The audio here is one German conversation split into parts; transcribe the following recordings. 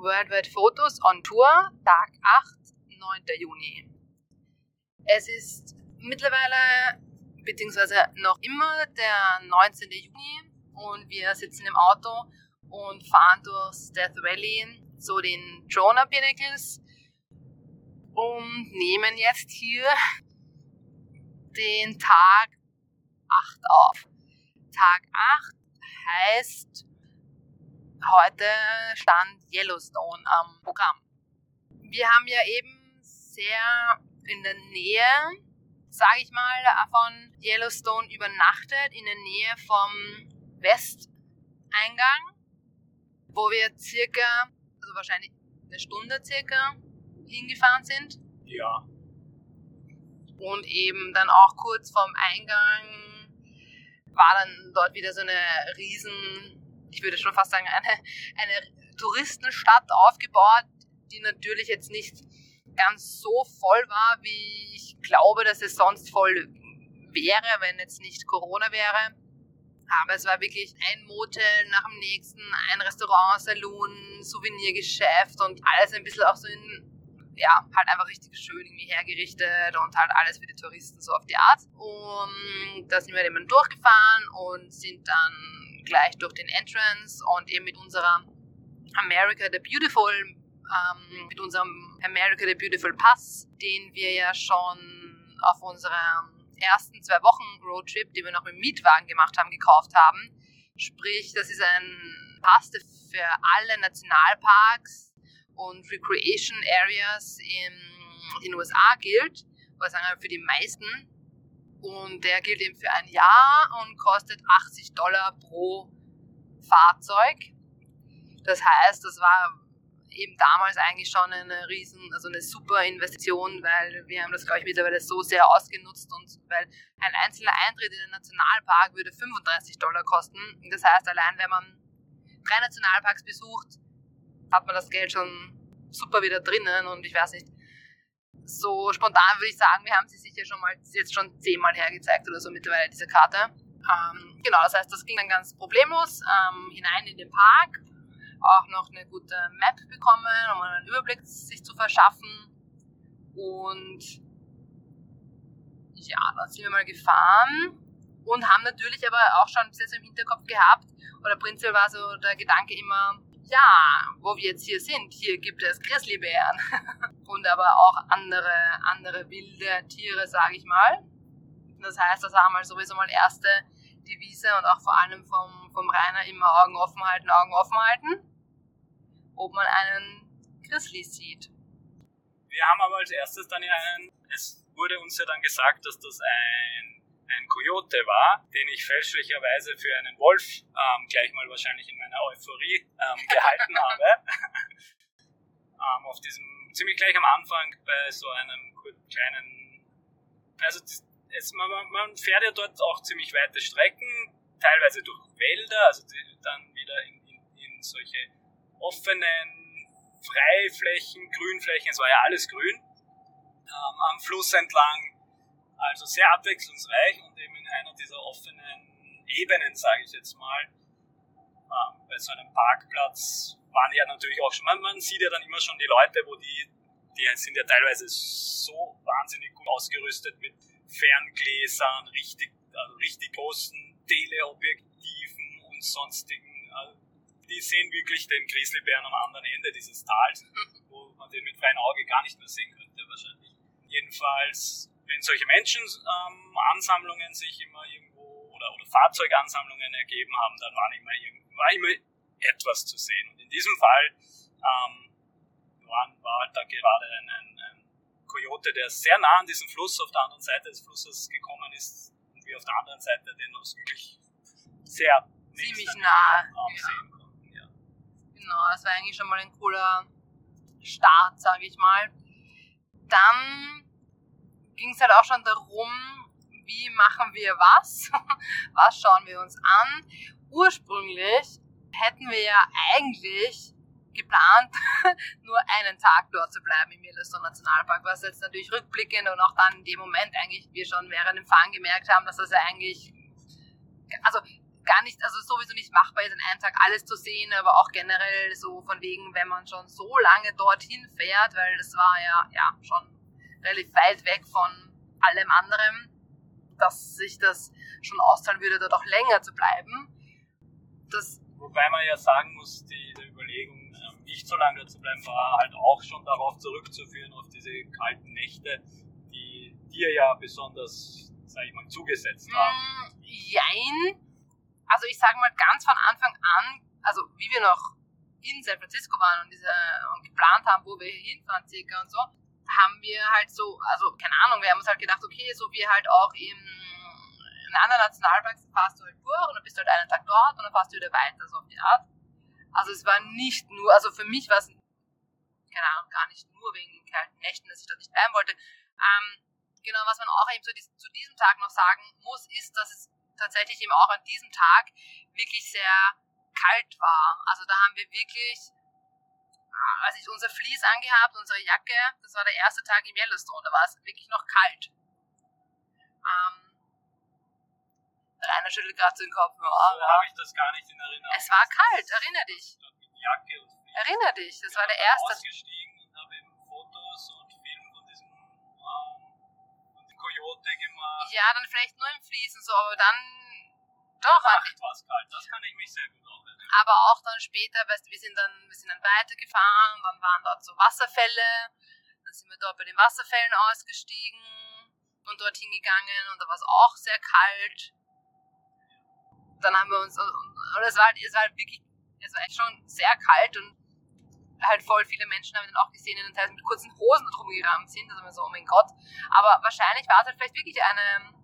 Worldwide Fotos on Tour, Tag 8, 9. Juni. Es ist mittlerweile, beziehungsweise noch immer der 19. Juni und wir sitzen im Auto und fahren durchs Death Valley zu den Jonah Pinnacles und nehmen jetzt hier den Tag 8 auf. Tag 8 heißt, heute stand Yellowstone am Programm. Wir haben ja eben sehr in der Nähe, sage ich mal, von Yellowstone übernachtet, in der Nähe vom Westeingang, wo wir circa, also wahrscheinlich eine Stunde circa hingefahren sind. Ja. Und eben dann auch kurz vorm Eingang war dann dort wieder so eine riesen, ich würde schon fast sagen, eine, eine Touristenstadt aufgebaut, die natürlich jetzt nicht ganz so voll war, wie ich glaube, dass es sonst voll wäre, wenn jetzt nicht Corona wäre. Aber es war wirklich ein Motel nach dem nächsten, ein Restaurant, Saloon, Souvenirgeschäft und alles ein bisschen auch so in ja, halt einfach richtig schön irgendwie hergerichtet und halt alles für die Touristen so auf die Art. Und da sind wir eben durchgefahren und sind dann gleich durch den Entrance und eben mit unserer America the Beautiful, ähm, mit unserem America the Beautiful Pass, den wir ja schon auf unserem ersten zwei Wochen Roadtrip, die wir noch mit Mietwagen gemacht haben, gekauft haben. Sprich, das ist ein Pass, für alle Nationalparks und Recreation Areas in den USA gilt, oder sagen wir für die meisten. Und der gilt eben für ein Jahr und kostet 80 Dollar pro Fahrzeug. Das heißt, das war eben damals eigentlich schon eine riesen, also eine super Investition, weil wir haben das, glaube ich, mittlerweile so sehr ausgenutzt und weil ein einzelner Eintritt in den Nationalpark würde 35 Dollar kosten. Das heißt, allein wenn man drei Nationalparks besucht, hat man das Geld schon super wieder drinnen und ich weiß nicht, so spontan würde ich sagen, wir haben sie sicher schon mal, jetzt schon zehnmal hergezeigt oder so mittlerweile, diese Karte. Ähm, genau, das heißt, das ging dann ganz problemlos ähm, hinein in den Park. Auch noch eine gute Map bekommen, um einen Überblick sich zu verschaffen. Und ja, dann sind wir mal gefahren und haben natürlich aber auch schon sehr, sehr im Hinterkopf gehabt, oder prinzipiell war so der Gedanke immer, ja, wo wir jetzt hier sind, hier gibt es Grizzlybären und aber auch andere, andere wilde Tiere, sage ich mal. Das heißt, das war mal sowieso mal erste Devise und auch vor allem vom, vom Rainer immer Augen offen halten, Augen offen halten, ob man einen Grizzly sieht. Wir haben aber als erstes dann einen, es wurde uns ja dann gesagt, dass das ein ein Coyote war, den ich fälschlicherweise für einen Wolf ähm, gleich mal wahrscheinlich in meiner Euphorie ähm, gehalten habe. ähm, auf diesem, ziemlich gleich am Anfang bei so einem kleinen, also es, man, man fährt ja dort auch ziemlich weite Strecken, teilweise durch Wälder, also die, dann wieder in, in, in solche offenen Freiflächen, Grünflächen, es war ja alles grün, ähm, am Fluss entlang also sehr abwechslungsreich und eben in einer dieser offenen Ebenen, sage ich jetzt mal. Ähm, bei so einem Parkplatz waren ja natürlich auch schon, man, man sieht ja dann immer schon die Leute, wo die, die sind ja teilweise so wahnsinnig gut ausgerüstet mit Ferngläsern, richtig, also richtig großen Teleobjektiven und sonstigen. Also die sehen wirklich den Grizzlybären am anderen Ende dieses Tals, wo man den mit freiem Auge gar nicht mehr sehen könnte wahrscheinlich. Jedenfalls wenn solche Menschenansammlungen ähm, sich immer irgendwo oder, oder Fahrzeugansammlungen ergeben haben, dann war immer, war immer etwas zu sehen. Und in diesem Fall ähm, war, war halt da gerade ein, ein, ein Coyote, der sehr nah an diesem Fluss auf der anderen Seite des Flusses gekommen ist und wir auf der anderen Seite den uns wirklich sehr ziemlich nah ja. sehen konnten. Ja. Genau, das war eigentlich schon mal ein cooler Start, sage ich mal. Dann ging es halt auch schon darum, wie machen wir was, was schauen wir uns an. Ursprünglich hätten wir ja eigentlich geplant, nur einen Tag dort zu bleiben im Yellowstone Nationalpark, was jetzt natürlich rückblickend und auch dann in dem Moment eigentlich wir schon während dem Fahren gemerkt haben, dass das ja eigentlich, also gar nicht, also sowieso nicht machbar ist, an einem Tag alles zu sehen, aber auch generell so von wegen, wenn man schon so lange dorthin fährt, weil das war ja, ja, schon relativ weit weg von allem anderen, dass sich das schon auszahlen würde, dort auch länger zu bleiben. Das Wobei man ja sagen muss, die, die Überlegung, ähm, nicht so lange zu bleiben, war halt auch schon darauf zurückzuführen, auf diese kalten Nächte, die dir ja besonders, sag ich mal, zugesetzt haben. Mm, jein. Also ich sage mal ganz von Anfang an, also wie wir noch in San Francisco waren und, diese, und geplant haben, wo wir hinfahren circa und so, haben wir halt so, also keine Ahnung, wir haben uns halt gedacht, okay, so wie halt auch im, in anderen Nationalparks fahrst du halt durch und dann bist du halt einen Tag dort und dann fährst du wieder weiter, so auf die Art. Also es war nicht nur, also für mich war es, keine Ahnung, gar nicht nur wegen kalten Nächten, dass ich dort nicht bleiben wollte. Ähm, genau, was man auch eben zu diesem, zu diesem Tag noch sagen muss, ist, dass es tatsächlich eben auch an diesem Tag wirklich sehr kalt war. Also da haben wir wirklich, als ich unser Vlies angehabt, unsere Jacke, das war der erste Tag im Yellowstone, da war es wirklich noch kalt. Ähm, Rainer schüttelt gerade den Kopf. Ja, so habe ich das gar nicht in Erinnerung. Es war kalt, erinner dich. Jacke und Flies. Erinner dich, das war der erste. ausgestiegen und habe eben Fotos und Film von diesem, ähm, Coyote gemacht. Ja, dann vielleicht nur im Fließen so, aber dann doch. Nacht war es kalt, das kann ich mich sehr gut. Aber auch dann später, weißt du, wir sind dann, wir sind dann weitergefahren, dann waren dort so Wasserfälle, dann sind wir dort bei den Wasserfällen ausgestiegen und dorthin gegangen und da war es auch sehr kalt. Dann haben wir uns, und es war halt, es war halt wirklich, es war echt schon sehr kalt und halt voll viele Menschen haben wir dann auch gesehen, die dann teilweise mit kurzen Hosen drum gerammt sind. Also so, oh mein Gott. Aber wahrscheinlich war es halt vielleicht wirklich eine,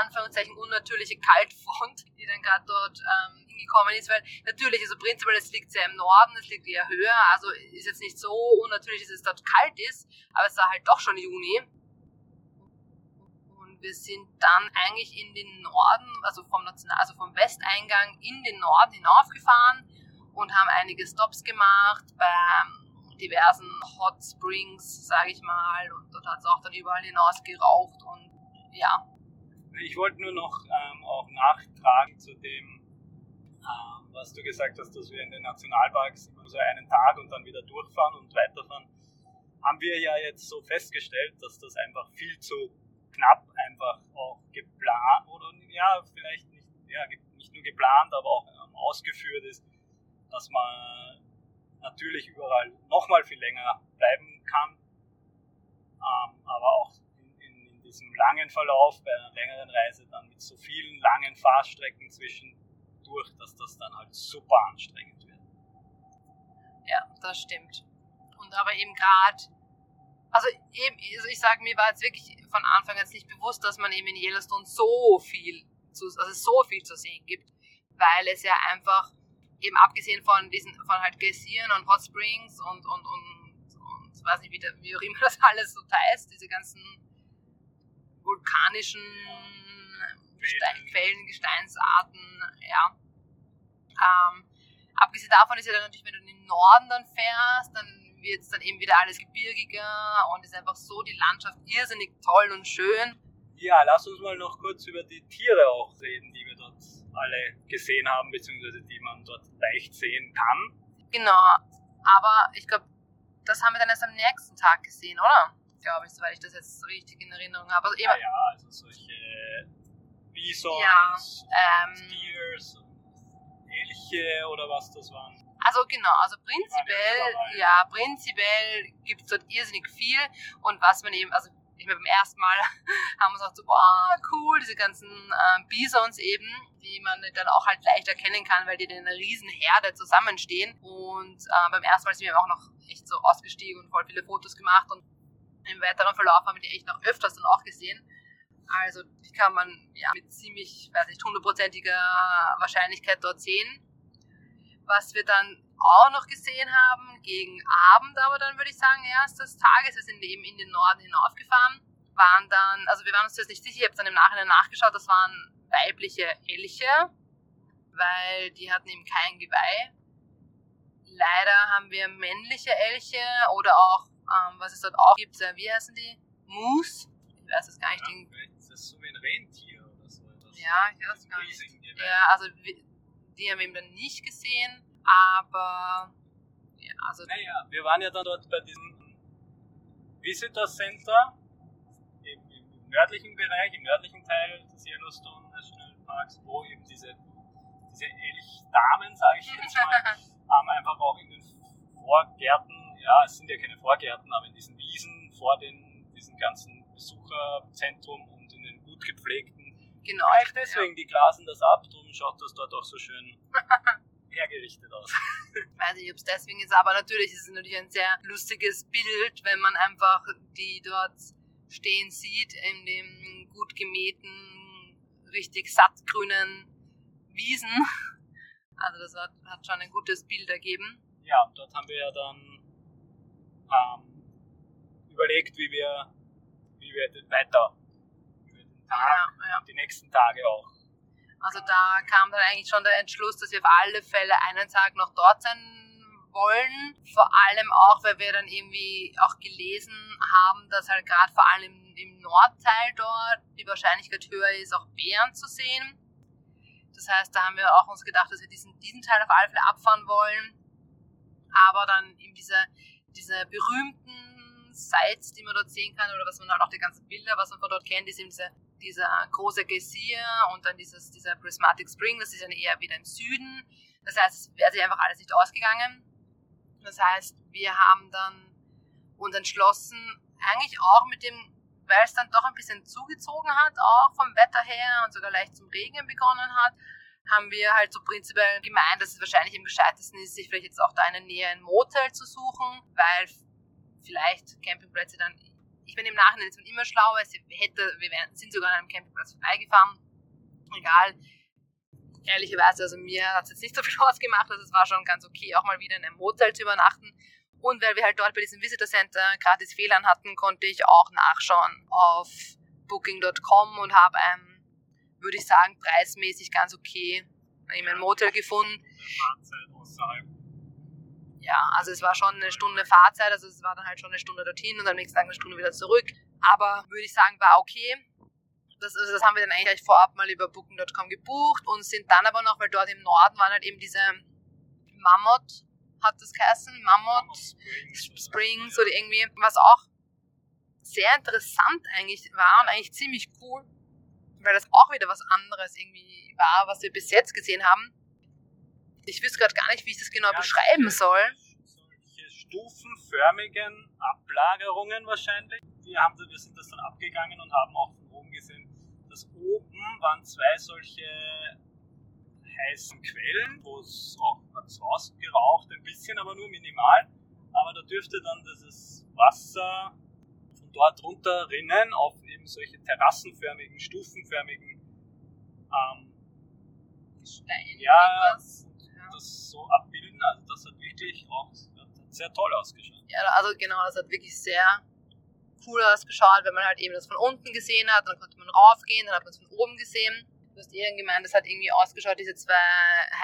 Anführungszeichen unnatürliche Kaltfront, die dann gerade dort ähm, hingekommen ist, weil natürlich, also prinzipiell, es liegt sehr im Norden, es liegt eher höher, also ist jetzt nicht so unnatürlich, dass es dort kalt ist, aber es war halt doch schon Juni. Und wir sind dann eigentlich in den Norden, also vom, National also vom Westeingang in den Norden hinaufgefahren und haben einige Stops gemacht bei diversen Hot Springs, sage ich mal, und dort hat es auch dann überall hinaus geraucht und ja, ich wollte nur noch ähm, auch nachtragen zu dem, ähm, was du gesagt hast, dass wir in den Nationalparks immer so einen Tag und dann wieder durchfahren und weiterfahren. Haben wir ja jetzt so festgestellt, dass das einfach viel zu knapp einfach auch geplant oder ja, vielleicht nicht, ja, nicht nur geplant, aber auch ähm, ausgeführt ist, dass man natürlich überall nochmal viel länger bleiben kann, ähm, aber auch diesem langen Verlauf, bei einer längeren Reise dann mit so vielen langen Fahrstrecken zwischendurch, dass das dann halt super anstrengend wird. Ja, das stimmt. Und aber eben gerade, also eben, also ich sage, mir war jetzt wirklich von Anfang an nicht bewusst, dass man eben in Yellowstone so viel zu, also so viel zu sehen gibt, weil es ja einfach eben abgesehen von diesen, von halt Geysir und Hot Springs und, und, und, und weiß nicht, wie, wie auch immer das alles so heißt, diese ganzen vulkanischen Gestein, Quellen, Gesteinsarten, ja. Ähm, abgesehen davon ist ja dann natürlich, wenn du in den Norden dann fährst, dann wird es dann eben wieder alles gebirgiger und ist einfach so die Landschaft irrsinnig toll und schön. Ja, lass uns mal noch kurz über die Tiere auch reden, die wir dort alle gesehen haben, beziehungsweise die man dort leicht sehen kann. Genau, aber ich glaube, das haben wir dann erst am nächsten Tag gesehen, oder? Glaube ich, soweit ich das jetzt richtig in Erinnerung habe. Also, ja, ja, also solche Bisons, ja, ähm, Steers, Elche oder was das waren. Also genau, also prinzipiell, ja, prinzipiell gibt es dort irrsinnig viel und was man eben, also ich meine, beim ersten Mal haben wir gesagt so, boah, cool, diese ganzen äh, Bisons eben, die man dann auch halt leicht erkennen kann, weil die in einer riesen Herde zusammenstehen. Und äh, beim ersten Mal sind wir auch noch echt so ausgestiegen und voll viele Fotos gemacht und im weiteren Verlauf haben wir die echt noch öfters dann auch gesehen. Also die kann man ja mit ziemlich, weiß nicht, hundertprozentiger Wahrscheinlichkeit dort sehen. Was wir dann auch noch gesehen haben, gegen Abend aber dann würde ich sagen, erst des Tages, wir sind eben in den Norden hinaufgefahren, waren dann, also wir waren uns jetzt nicht sicher, ich habe dann im Nachhinein nachgeschaut, das waren weibliche Elche, weil die hatten eben kein Geweih. Leider haben wir männliche Elche oder auch ähm, was es dort auch gibt, wie heißen die? Moose? Ich weiß es gar nicht. Ja, vielleicht ist das so wie ein Rentier oder so. Etwas. Ja, ich weiß gar nicht. Ja, also die haben wir eben dann nicht gesehen, aber ja, also. Naja, wir waren ja dann dort bei diesem Visitor Center im, im nördlichen Bereich, im nördlichen Teil des Yellowstone National Parks, wo eben diese, diese Elchdamen, sage ich jetzt mal, ähm, einfach auch in den Vorgärten, ja, es sind ja keine Vorgärten, aber in diesen Wiesen vor den, diesen ganzen Besucherzentrum und in den gut gepflegten Genau. Vielleicht deswegen, ja. die glasen das ab, darum schaut das dort auch so schön hergerichtet aus. Weiß nicht, ob es deswegen ist, aber natürlich ist es natürlich ein sehr lustiges Bild, wenn man einfach die dort stehen sieht in dem gut gemähten, richtig sattgrünen Wiesen. Also das hat, hat schon ein gutes Bild ergeben. Ja, dort haben wir ja dann ähm, überlegt, wie wir, wie wir weiter Tag, ja, ja. die nächsten Tage auch. Also da kam dann eigentlich schon der Entschluss, dass wir auf alle Fälle einen Tag noch dort sein wollen. Vor allem auch, weil wir dann irgendwie auch gelesen haben, dass halt gerade vor allem im, im Nordteil dort die Wahrscheinlichkeit höher ist, auch Bären zu sehen. Das heißt, da haben wir auch uns gedacht, dass wir diesen, diesen Teil auf alle Fälle abfahren wollen. Aber dann eben diese, diese berühmten Sites, die man dort sehen kann, oder was man halt auch die ganzen Bilder, was man von dort kennt, ist eben diese dieser große Geysir und dann dieses, dieser Prismatic Spring, das ist dann eher wieder im Süden. Das heißt, es wäre sich einfach alles nicht ausgegangen. Das heißt, wir haben dann uns entschlossen, eigentlich auch mit dem, weil es dann doch ein bisschen zugezogen hat, auch vom Wetter her und sogar leicht zum Regnen begonnen hat, haben wir halt so prinzipiell gemeint, dass es wahrscheinlich am gescheitesten ist, sich vielleicht jetzt auch da in der Nähe ein Motel zu suchen, weil vielleicht Campingplätze dann ich bin im Nachhinein jetzt immer schlauer. Hätte, wir sind sogar an einem Campingplatz vorbeigefahren. Egal. Ehrlicherweise, also mir hat es jetzt nicht so viel ausgemacht. Also es war schon ganz okay, auch mal wieder in einem Motel zu übernachten. Und weil wir halt dort bei diesem Visitor Center gratis Fehlern hatten, konnte ich auch nachschauen auf booking.com und habe ein, würde ich sagen, preismäßig ganz okay eben ein Motel gefunden. Fahrzeit außerhalb ja, also es war schon eine Stunde Fahrzeit, also es war dann halt schon eine Stunde dorthin und am nächsten Tag eine Stunde wieder zurück. Aber würde ich sagen, war okay. Das, also das haben wir dann eigentlich gleich vorab mal über Booking.com gebucht und sind dann aber noch, weil dort im Norden waren halt eben diese Mammut, hat das geheißen, Mammut Springs oder irgendwie, was auch sehr interessant eigentlich war und eigentlich ziemlich cool, weil das auch wieder was anderes irgendwie war, was wir bis jetzt gesehen haben ich wüsste gerade gar nicht, wie ich das genau ja, beschreiben soll. Solche stufenförmigen Ablagerungen wahrscheinlich. Wir, haben, wir sind das dann abgegangen und haben auch von oben gesehen, dass oben waren zwei solche heißen Quellen, wo es auch was rausgeraucht, ein bisschen, aber nur minimal. Aber da dürfte dann dieses Wasser von dort runter rinnen auf eben solche terrassenförmigen, stufenförmigen ähm, Steine. Ja, das so abbilden. Also das hat wirklich auch hat sehr toll ausgeschaut. Ja, also genau, das hat wirklich sehr cool ausgeschaut, wenn man halt eben das von unten gesehen hat, dann konnte man raufgehen, dann hat man es von oben gesehen. Du hast eben gemeint, das hat irgendwie ausgeschaut, diese zwei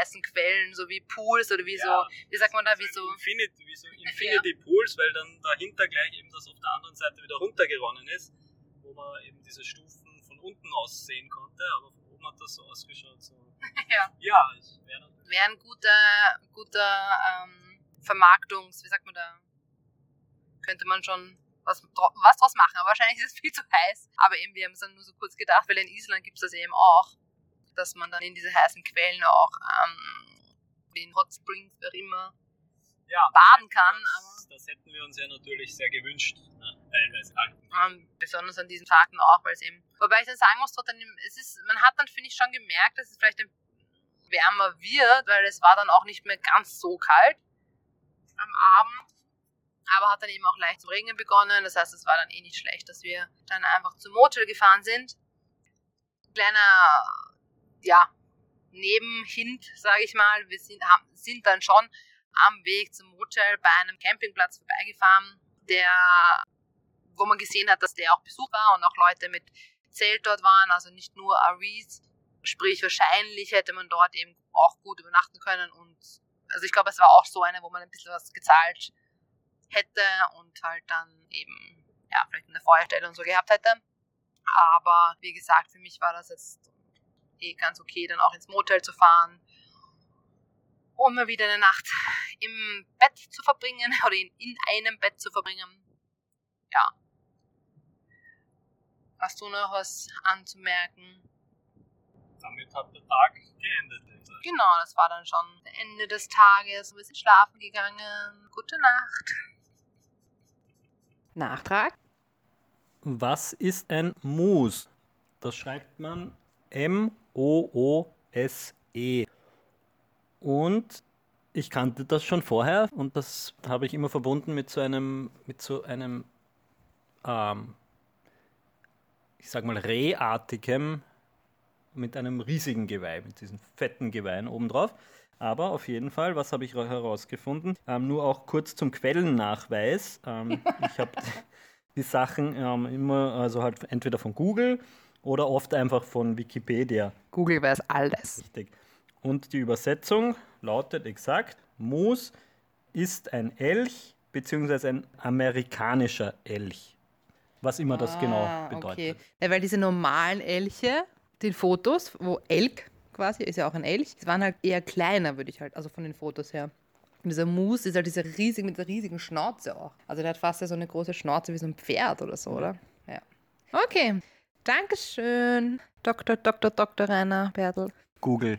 heißen Quellen, so wie Pools oder wie ja, so, wie sagt man da, wie so... Infinity, wie so Infinity ja. Pools, weil dann dahinter gleich eben das auf der anderen Seite wieder runtergeronnen ist, wo man eben diese Stufen von unten aus sehen konnte, aber von oben hat das so ausgeschaut, so... ja. Ja, wäre wäre ein guter, guter ähm, Vermarktungs, wie sagt man da, könnte man schon was, was draus machen. Aber wahrscheinlich ist es viel zu heiß. Aber eben, wir haben es dann nur so kurz gedacht, weil in Island gibt es das eben auch, dass man dann in diese heißen Quellen auch ähm, in Hot Springs, wer immer, ja, baden kann. Das, das, hätten wir uns ja natürlich sehr gewünscht, ne? teilweise. Ähm, besonders an diesen Tagen auch, weil es eben, wobei ich dann sagen muss, trotzdem, es ist, man hat dann, finde ich, schon gemerkt, dass es vielleicht ein wärmer wird, weil es war dann auch nicht mehr ganz so kalt am Abend. Aber hat dann eben auch leicht zu regnen begonnen. Das heißt, es war dann eh nicht schlecht, dass wir dann einfach zum Motel gefahren sind. Kleiner, ja, Nebenhint, sage ich mal. Wir sind, haben, sind dann schon am Weg zum Motel bei einem Campingplatz vorbeigefahren, der, wo man gesehen hat, dass der auch besucht war und auch Leute mit Zelt dort waren, also nicht nur RVs. Sprich, wahrscheinlich hätte man dort eben auch gut übernachten können und also ich glaube, es war auch so eine, wo man ein bisschen was gezahlt hätte und halt dann eben, ja, vielleicht eine Feuerstelle und so gehabt hätte. Aber wie gesagt, für mich war das jetzt eh ganz okay, dann auch ins Motel zu fahren, um mal wieder eine Nacht im Bett zu verbringen oder in, in einem Bett zu verbringen. Ja. Hast du noch was anzumerken? Damit hat der Tag geendet. Genau, das war dann schon Ende des Tages. Wir sind schlafen gegangen. Gute Nacht. Nachtrag? Was ist ein Moose? Das schreibt man M-O-O-S-E. Und ich kannte das schon vorher und das habe ich immer verbunden mit so einem, mit so einem, ähm, ich sag mal, rehartigem, mit einem riesigen Geweih, mit diesen fetten Geweihen obendrauf. Aber auf jeden Fall, was habe ich herausgefunden? Ähm, nur auch kurz zum Quellennachweis. Ähm, ich habe die Sachen ähm, immer, also halt entweder von Google oder oft einfach von Wikipedia. Google weiß alles. Richtig. Und die Übersetzung lautet exakt: Moose ist ein Elch beziehungsweise ein amerikanischer Elch. Was immer das genau Ah, bedeutet. Okay. Ja, weil diese normalen Elche, den Fotos, wo Elk quasi, ist ja auch ein Elch, die waren halt eher kleiner, würde ich halt, also von den Fotos her. Und dieser Moose ist halt dieser riesige, mit der riesigen Schnauze auch. Also der hat fast ja so eine große Schnauze wie so ein Pferd oder so, oder? Ja. Okay. Dankeschön, Dr. Dr. Dr. Rainer Bertel. Google.